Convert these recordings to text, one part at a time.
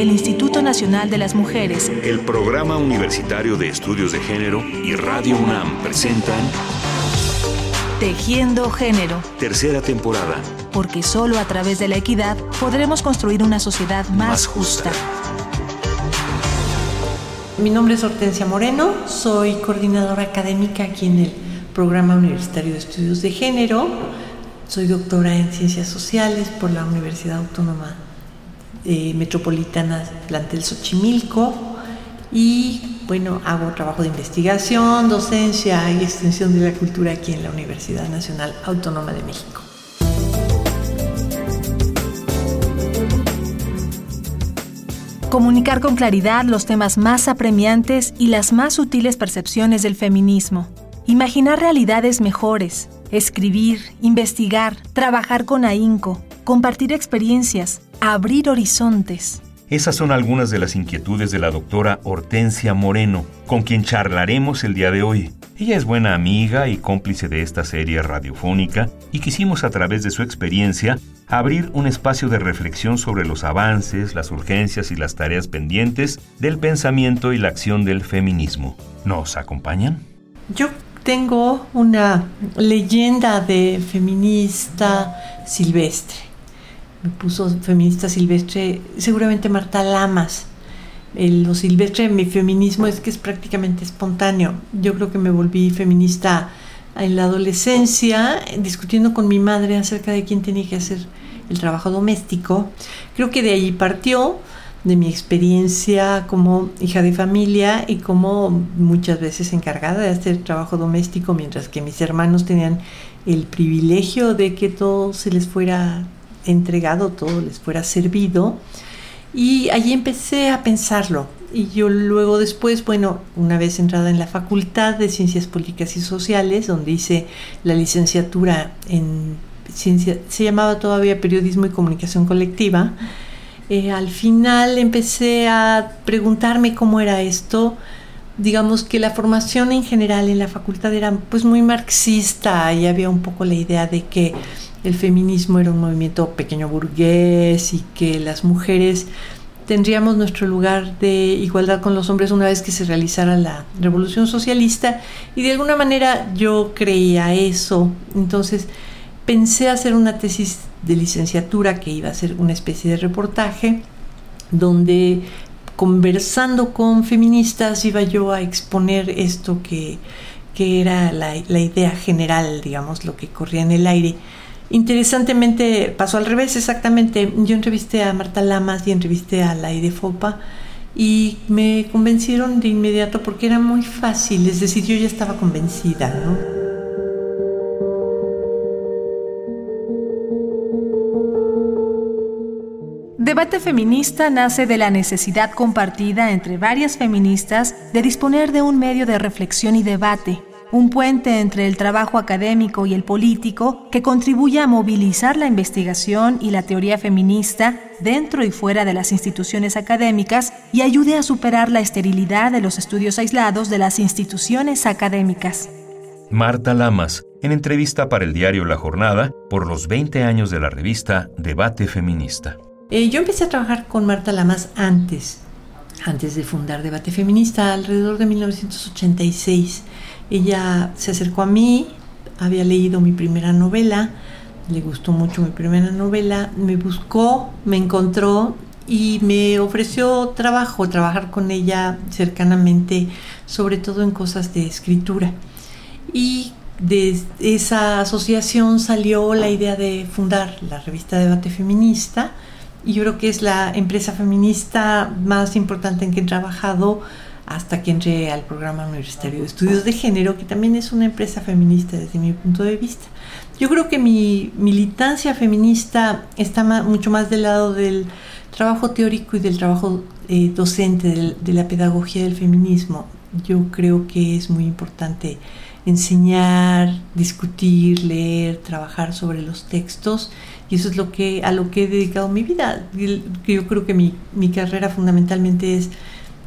el Instituto Nacional de las Mujeres, el Programa Universitario de Estudios de Género y Radio UNAM presentan Tejiendo Género. Tercera temporada. Porque solo a través de la equidad podremos construir una sociedad más, justa. Mi nombre es Hortensia Moreno, soy coordinadora académica aquí en el Programa Universitario de Estudios de Género. Soy doctora en Ciencias Sociales por la Universidad Autónoma eh, Metropolitana Plantel Xochimilco y bueno, hago trabajo de investigación, docencia y extensión de la cultura aquí en la Universidad Nacional Autónoma de México. Comunicar con claridad los temas más apremiantes y las más sutiles percepciones del feminismo. Imaginar realidades mejores. Escribir, investigar, trabajar con ahínco, compartir experiencias, abrir horizontes. Esas son algunas de las inquietudes de la doctora Hortensia Moreno, con quien charlaremos el día de hoy. Ella es buena amiga y cómplice de esta serie radiofónica y quisimos a través de su experiencia abrir un espacio de reflexión sobre los avances, las urgencias y las tareas pendientes del pensamiento y la acción del feminismo. ¿Nos acompañan? Yo tengo una leyenda de feminista silvestre me puso feminista silvestre, seguramente Marta Lamas. El, lo silvestre mi feminismo es que es prácticamente espontáneo. Yo creo que me volví feminista en la adolescencia, discutiendo con mi madre acerca de quién tenía que hacer el trabajo doméstico. Creo que de allí partió, de mi experiencia como hija de familia y como muchas veces encargada de hacer trabajo doméstico, mientras que mis hermanos tenían el privilegio de que todo se les fuera entregado, todo les fuera servido. Y allí empecé a pensarlo. Y yo luego después, bueno, una vez entrada en la Facultad de Ciencias Políticas y Sociales, donde hice la licenciatura en ciencia, se llamaba todavía Periodismo y Comunicación Colectiva, eh, al final empecé a preguntarme cómo era esto. Digamos que la formación en general en la facultad era pues muy marxista y había un poco la idea de que el feminismo era un movimiento pequeño burgués y que las mujeres tendríamos nuestro lugar de igualdad con los hombres una vez que se realizara la revolución socialista y de alguna manera yo creía eso. Entonces pensé hacer una tesis de licenciatura que iba a ser una especie de reportaje donde conversando con feministas iba yo a exponer esto que, era la, la idea general, digamos, lo que corría en el aire. Interesantemente pasó al revés, exactamente. Yo entrevisté a Marta Lamas y entrevisté a Laide Fopa y me convencieron de inmediato porque era muy fácil, es decir, yo ya estaba convencida, ¿no? Debate feminista nace de la necesidad compartida entre varias feministas de disponer de un medio de reflexión y debate un puente entre el trabajo académico y el político que contribuya a movilizar la investigación y la teoría feminista dentro y fuera de las instituciones académicas y ayude a superar la esterilidad de los estudios aislados de las instituciones académicas. Marta Lamas, en entrevista para el diario La Jornada por los 20 años de la revista Debate Feminista. Eh, yo empecé a trabajar con Marta Lamas antes, antes de fundar Debate Feminista, alrededor de 1986. Ella se acercó a mí, había leído mi primera novela, le gustó mucho mi primera novela, me buscó, me encontró y me ofreció trabajo, trabajar con ella cercanamente, sobre todo en cosas de escritura. Y de esa asociación salió la idea de fundar la revista Debate Feminista y yo creo que es la empresa feminista más importante en que he trabajado hasta que entré al programa universitario de estudios de género, que también es una empresa feminista desde mi punto de vista. Yo creo que mi militancia feminista está mucho más del lado del trabajo teórico y del trabajo eh, docente, de la pedagogía del feminismo. Yo creo que es muy importante enseñar, discutir, leer, trabajar sobre los textos y eso es lo que a lo que he dedicado mi vida. Yo creo que mi carrera fundamentalmente es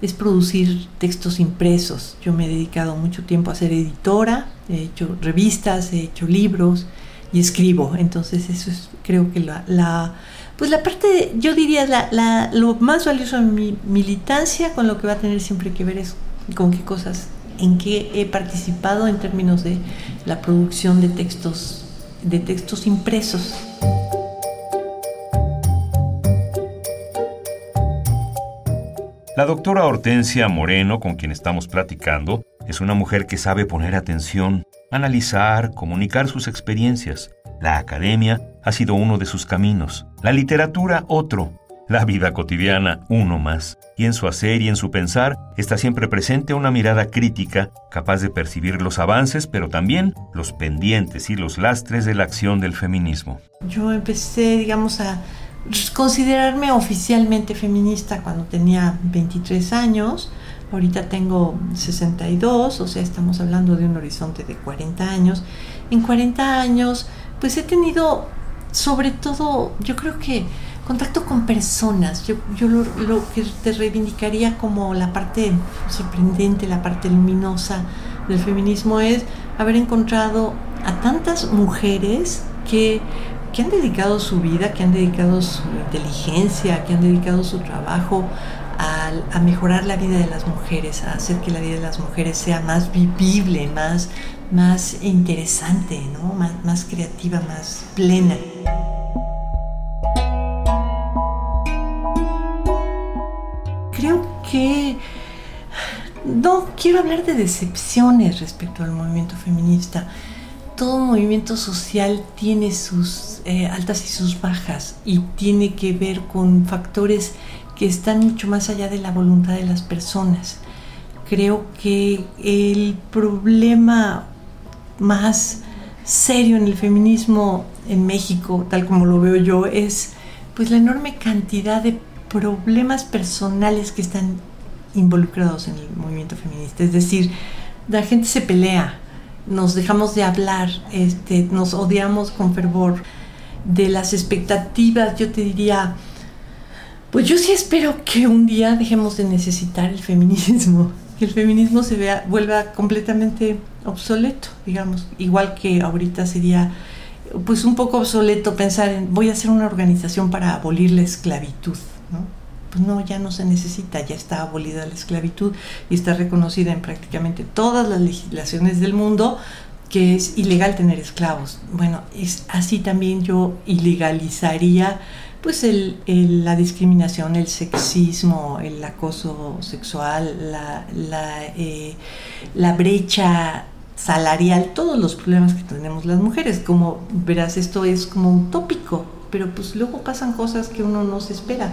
es producir textos impresos. Yo me he dedicado mucho tiempo a ser editora, he hecho revistas, he hecho libros y escribo. Entonces eso es creo que la, Pues la parte, yo diría, la, lo más valioso de mi militancia con lo que va a tener siempre que ver es con qué cosas, en qué he participado en términos de la producción de textos, de textos impresos. La doctora Hortensia Moreno, con quien estamos platicando, es una mujer que sabe poner atención, analizar, comunicar sus experiencias. La academia ha sido uno de sus caminos, la literatura otro, la vida cotidiana uno más. Y en su hacer y en su pensar está siempre presente una mirada crítica, capaz de percibir los avances, pero también los pendientes y los lastres de la acción del feminismo. Yo empecé, digamos, a considerarme oficialmente feminista cuando tenía 23 años. Ahorita tengo 62, o sea, estamos hablando de un horizonte de 40 años. En 40 años, pues he tenido, sobre todo, yo creo que contacto con personas. Yo, yo lo, lo, que te reivindicaría como la parte sorprendente, la parte luminosa del feminismo es haber encontrado a tantas mujeres que que han dedicado su vida, que han dedicado su inteligencia, que han dedicado su trabajo a, mejorar la vida de las mujeres, a hacer que la vida de las mujeres sea más vivible, más, más interesante, ¿no? más, más creativa, más plena. Creo que no quiero hablar de decepciones respecto al movimiento feminista todo movimiento social tiene sus eh, altas y sus bajas y tiene que ver con factores que están mucho más allá de la voluntad de las personas. Creo que el problema más serio en el feminismo en México, tal como lo veo yo, es pues la enorme cantidad de problemas personales que están involucrados en el movimiento feminista. Es decir, la gente se pelea, nos dejamos de hablar, este, nos odiamos con fervor. De las expectativas, yo te diría, pues yo sí espero que un día dejemos de necesitar el feminismo, que el feminismo se vea, vuelva completamente obsoleto, digamos, igual que ahorita sería pues un poco obsoleto pensar en voy a hacer una organización para abolir la esclavitud, ¿no? Pues no, ya no se necesita, ya está abolida la esclavitud y está reconocida en prácticamente todas las legislaciones del mundo que es ilegal tener esclavos. Bueno, es así también yo ilegalizaría pues el, la discriminación, el sexismo, el acoso sexual, la, la, eh, la brecha salarial, todos los problemas que tenemos las mujeres. Como verás, esto es como utópico, pero pues luego pasan cosas que uno no se espera.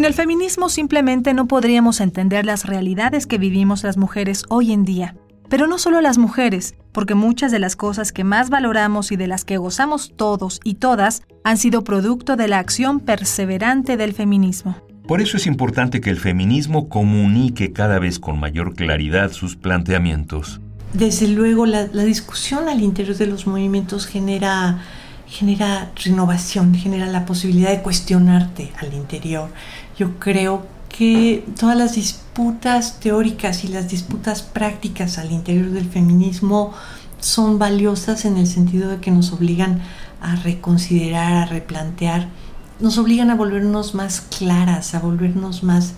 Sin el feminismo simplemente no podríamos entender las realidades que vivimos las mujeres hoy en día. Pero no solo las mujeres, porque muchas de las cosas que más valoramos y de las que gozamos todos y todas han sido producto de la acción perseverante del feminismo. Por eso es importante que el feminismo comunique cada vez con mayor claridad sus planteamientos. Desde luego, la, discusión al interior de los movimientos genera genera renovación, genera la posibilidad de cuestionarte al interior. Yo creo que todas las disputas teóricas y las disputas prácticas al interior del feminismo son valiosas en el sentido de que nos obligan a reconsiderar, a replantear, nos obligan a volvernos más claras, a volvernos más,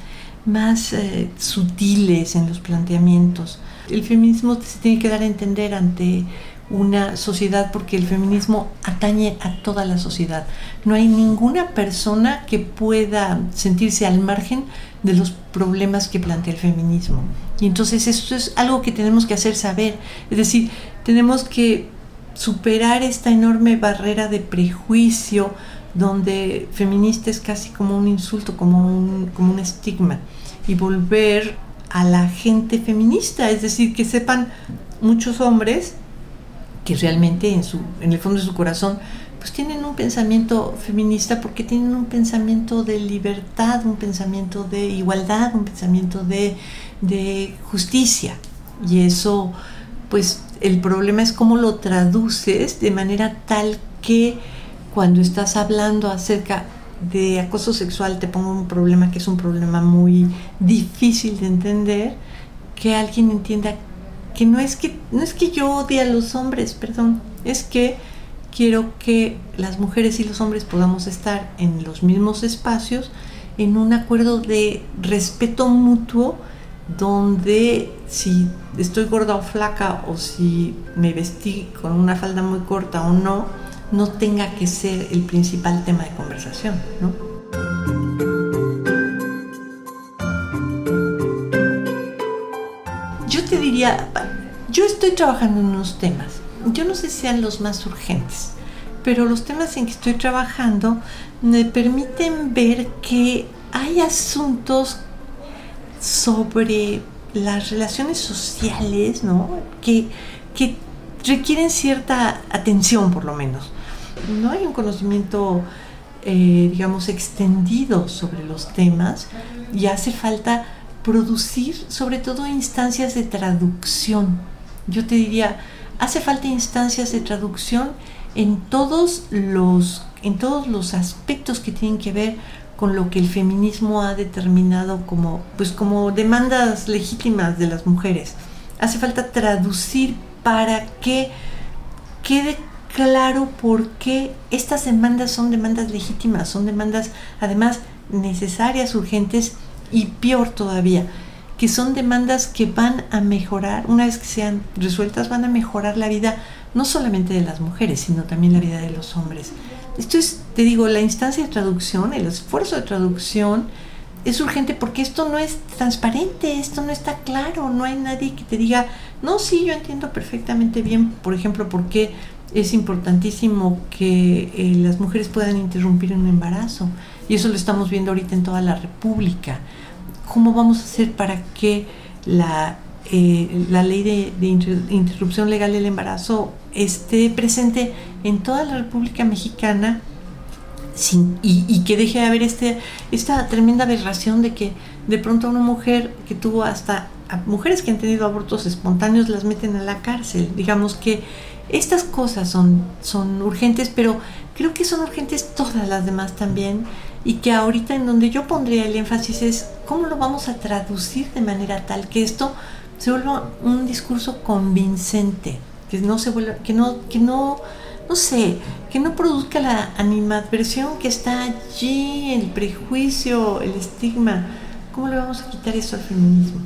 más eh, sutiles en los planteamientos. El feminismo se tiene que dar a entender ante una sociedad porque el feminismo atañe a toda la sociedad. No hay ninguna persona que pueda sentirse al margen de los problemas que plantea el feminismo. Y entonces esto es algo que tenemos que hacer saber. Es decir, tenemos que superar esta enorme barrera de prejuicio donde feminista es casi como un insulto, como un, como un estigma, y volver a la gente feminista, es decir, que sepan muchos hombres que realmente en, su, en el fondo de su corazón pues tienen un pensamiento feminista porque tienen un pensamiento de libertad, un pensamiento de igualdad, un pensamiento de, de justicia. Y eso, pues el problema es cómo lo traduces de manera tal que cuando estás hablando acerca de acoso sexual te pongo un problema que es un problema muy difícil de entender, que alguien entienda que no es que no es que yo odie a los hombres, perdón, es que quiero que las mujeres y los hombres podamos estar en los mismos espacios en un acuerdo de respeto mutuo donde si estoy gorda o flaca o si me vestí con una falda muy corta o no, no tenga que ser el principal tema de conversación, ¿no? Yo estoy trabajando en unos temas, yo no sé si sean los más urgentes, pero los temas en que estoy trabajando me permiten ver que hay asuntos sobre las relaciones sociales, ¿no? Que, que requieren cierta atención, por lo menos. No hay un conocimiento, eh, digamos, extendido sobre los temas y hace falta producir sobre todo instancias de traducción. Yo te diría, hace falta instancias de traducción en todos los, en todos los aspectos que tienen que ver con lo que el feminismo ha determinado como, pues como demandas legítimas de las mujeres. Hace falta traducir para que quede claro por qué estas demandas son demandas legítimas, son demandas además necesarias, urgentes y peor todavía, que son demandas que van a mejorar, una vez que sean resueltas, van a mejorar la vida no solamente de las mujeres, sino también la vida de los hombres. Esto es, te digo, la instancia de traducción, el esfuerzo de traducción es urgente porque esto no es transparente, esto no está claro, no hay nadie que te diga, no, sí, yo entiendo perfectamente bien, por ejemplo, por qué es importantísimo que eh, las mujeres puedan interrumpir un embarazo. Y eso lo estamos viendo ahorita en toda la República. ¿Cómo vamos a hacer para que la, eh, la ley de, interrupción legal del embarazo esté presente en toda la República Mexicana sin, y, que deje de haber este, esta tremenda aberración de que de pronto una mujer que tuvo hasta mujeres que han tenido abortos espontáneos las meten a la cárcel. Digamos que estas cosas son, son urgentes, pero creo que son urgentes todas las demás también y que ahorita en donde yo pondría el énfasis es cómo lo vamos a traducir de manera tal que esto se vuelva un discurso convincente que no se vuelva, que no, que no, no sé, que no produzca la animadversión que está allí, el prejuicio, el estigma. ¿Cómo le vamos a quitar eso al feminismo?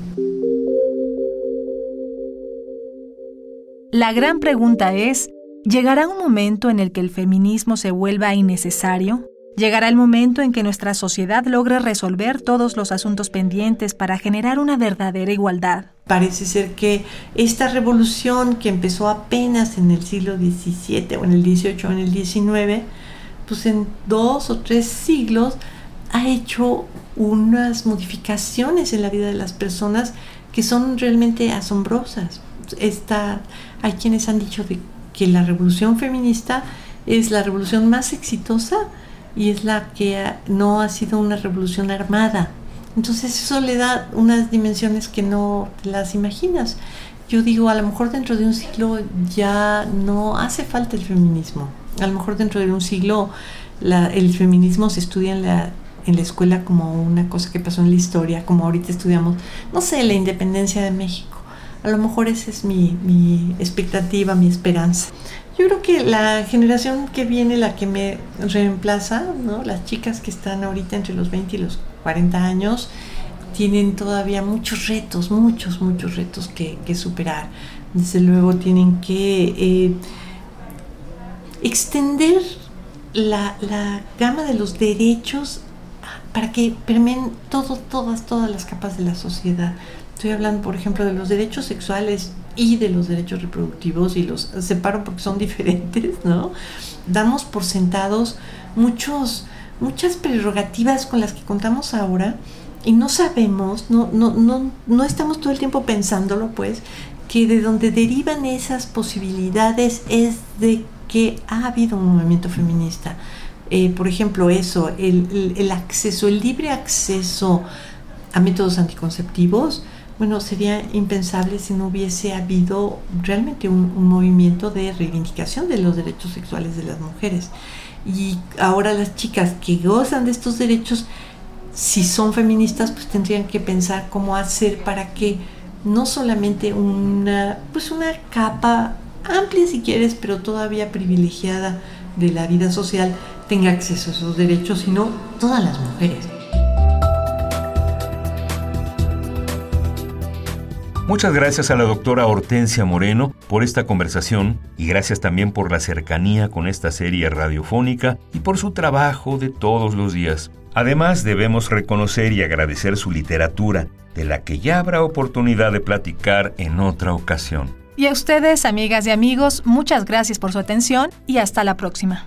La gran pregunta es, ¿llegará un momento en el que el feminismo se vuelva innecesario? Llegará el momento en que nuestra sociedad logre resolver todos los asuntos pendientes para generar una verdadera igualdad. Parece ser que esta revolución que empezó apenas en el siglo XVII o en el XVIII o en el XIX, pues en dos o tres siglos ha hecho unas modificaciones en la vida de las personas que son realmente asombrosas. Esta, hay quienes han dicho de que la revolución feminista es la revolución más exitosa y es la que no ha sido una revolución armada. Entonces eso le da unas dimensiones que no te las imaginas. Yo digo, a lo mejor dentro de un siglo ya no hace falta el feminismo. A lo mejor dentro de un siglo el feminismo se estudia en la, en la escuela como una cosa que pasó en la historia, como ahorita estudiamos, no sé, la independencia de México. A lo mejor esa es mi, mi expectativa, mi esperanza. Yo creo que la generación que viene, la que me reemplaza, ¿no? las chicas que están ahorita entre los 20 y los 40 años, tienen todavía muchos retos, muchos, muchos retos que, superar. Desde luego tienen que eh, extender la, la, gama de los derechos para que permeen todo, todas, todas las capas de la sociedad. Estoy hablando, por ejemplo, de los derechos sexuales y de los derechos reproductivos y los separo porque son diferentes, ¿no? Damos por sentados muchos, muchas prerrogativas con las que contamos ahora y no sabemos, no, no, no, no estamos todo el tiempo pensándolo, pues, que de donde derivan esas posibilidades es de que ha habido un movimiento feminista. Eh, por ejemplo, eso, el, el acceso, el libre acceso a métodos anticonceptivos, bueno, sería impensable si no hubiese habido realmente un, movimiento de reivindicación de los derechos sexuales de las mujeres. Y ahora las chicas que gozan de estos derechos, si son feministas, pues tendrían que pensar cómo hacer para que no solamente una, pues una capa amplia si quieres, pero todavía privilegiada de la vida social tenga acceso a esos derechos, sino todas las mujeres. Muchas gracias a la doctora Hortensia Moreno por esta conversación y gracias también por la cercanía con esta serie radiofónica y por su trabajo de todos los días. Además, debemos reconocer y agradecer su literatura, de la que ya habrá oportunidad de platicar en otra ocasión. Y a ustedes, amigas y amigos, muchas gracias por su atención y hasta la próxima